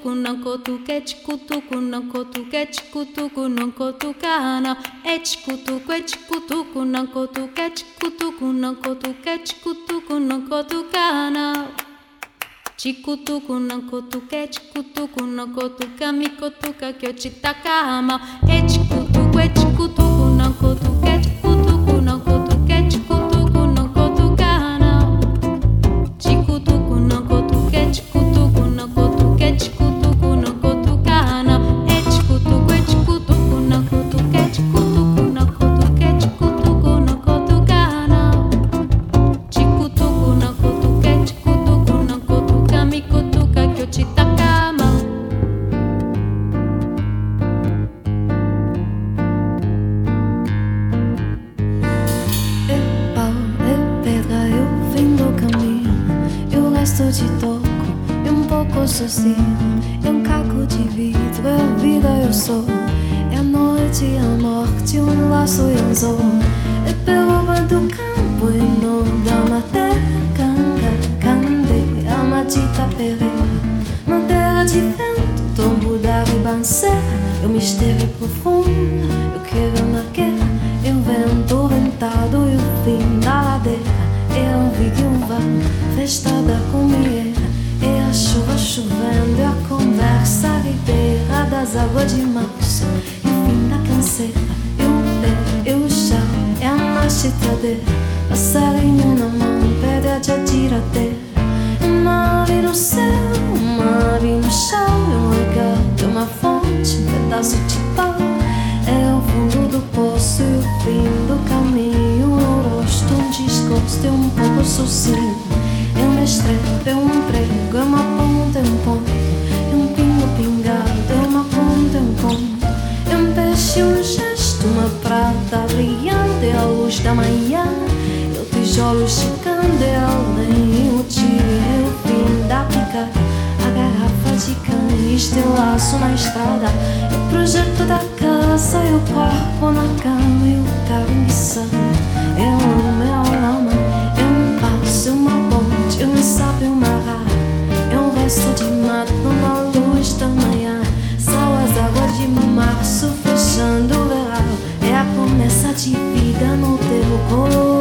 Ticutuco, não cutuque, ticutuco, não cutuque, ticutuco, não cutuca, não. É ticutuco, é ticutuco, não cutuque, ticutuco, não cutuque, ticutuco, não cutuca, não. Ticutuco, não cutuque, ticutuco, não cutuca, me cutuca que eu te taca a mão. É ticutuco, é ticutuco, não cutuque, sou. É a noite, a morte, um laço e um anzol. É peroba do campo e não da matéria. Canga, cande, a matita pereira. Madeira de vento, tombo da ribanceira. É o mistério profundo, eu quero na guerra. É o vento ventado e o fim da ladeira. É a viúva, festa da comieira. É a chuva chovendo, é a conversa ribeira das águas de março. E o fim da canseira. E o pé, e o chão, é a machitadeira. Passarinho na mão, pedra de atiradeira. Ave no céu, uma ave no chão. É um legado, é uma fonte, um pedaço de pau. É o fundo do poço e o fim do caminho. Um rosto, um desgosto, é um pouco sozinho. É uma estrela, é um prego, é uma ponta, é um ponto. Uma prata brilhante. A luz da manhã, o tijolo chegando. É além, o tiro, é o fim da picada. A garrafa de cães, teu laço na estrada. O projeto da casa, é o corpo na cama. E o carro. É no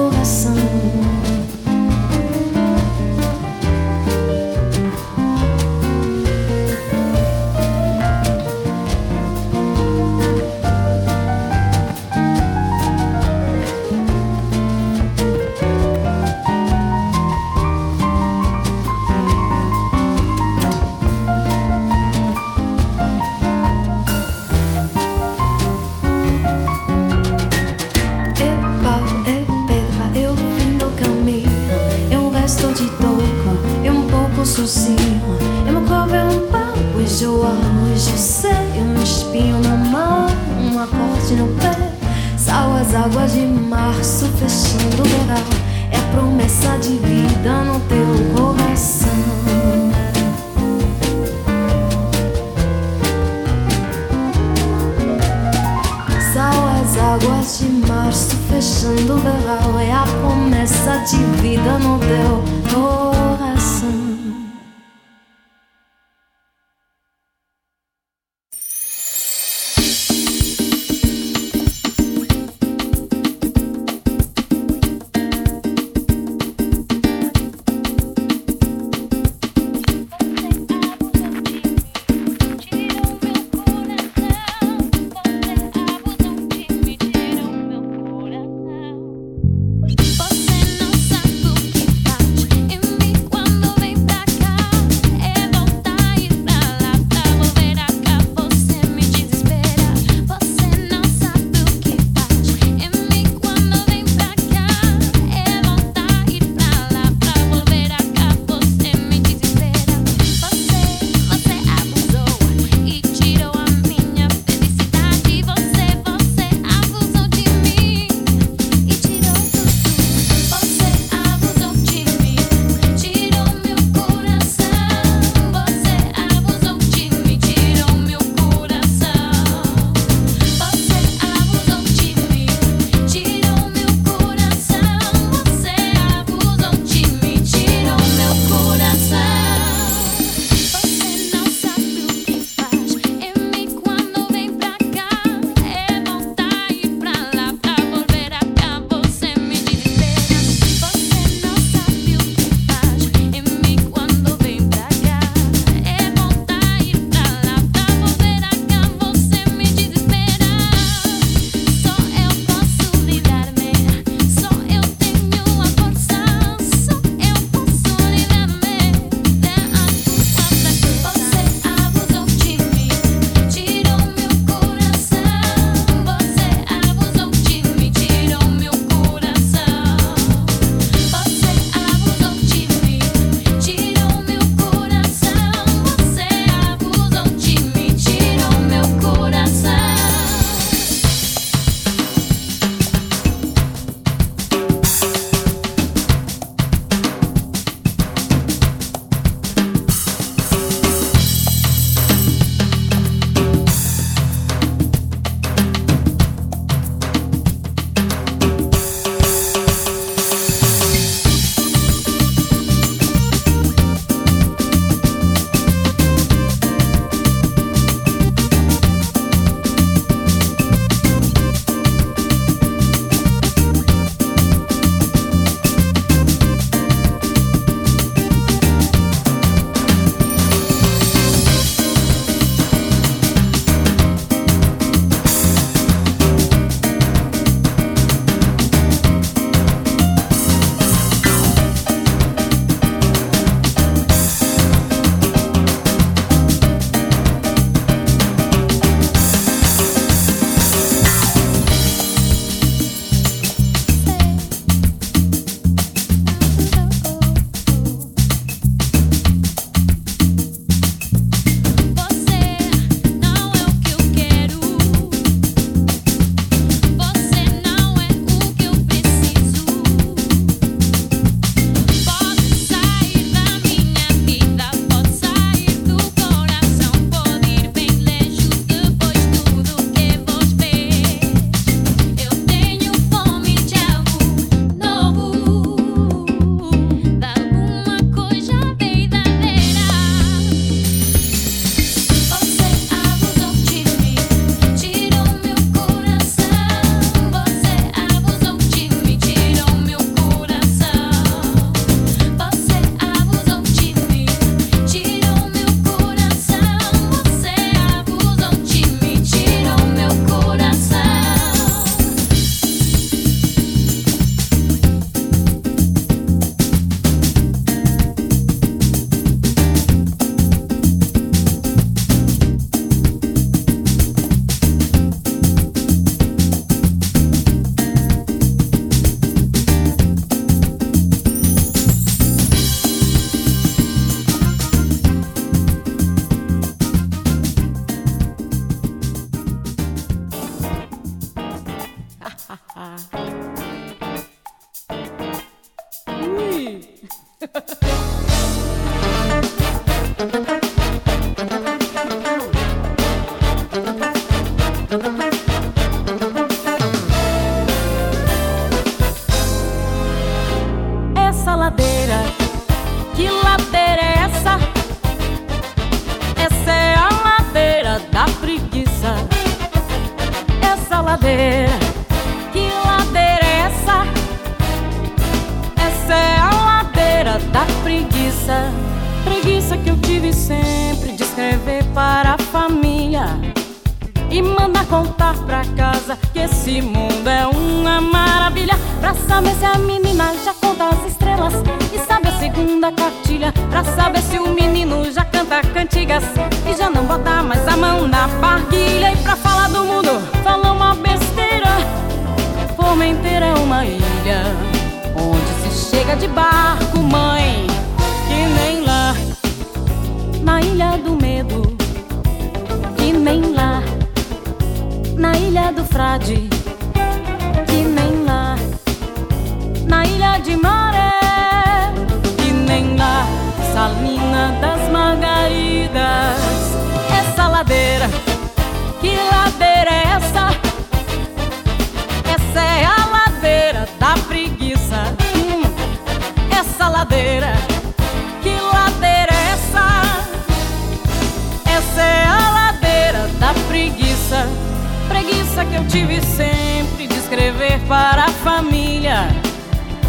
preguiça que eu tive sempre de escrever para a família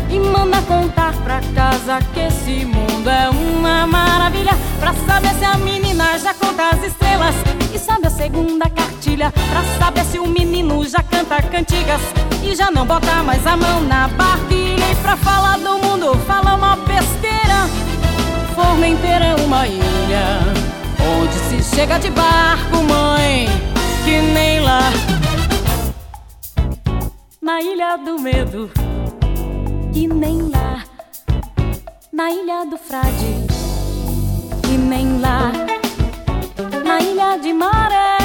e manda contar pra casa que esse mundo é uma maravilha. Pra saber se a menina já conta as estrelas e sabe a segunda cartilha. Pra saber se o menino já canta cantigas e já não bota mais a mão na barquilha. E pra falar do mundo, fala uma besteira. Formenteira é uma ilha onde se chega de barco, mãe que nem lá. Na ilha do medo, que nem lá. Na ilha do frade, que nem lá. Na ilha de maré,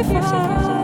Lucifer. Lucifer.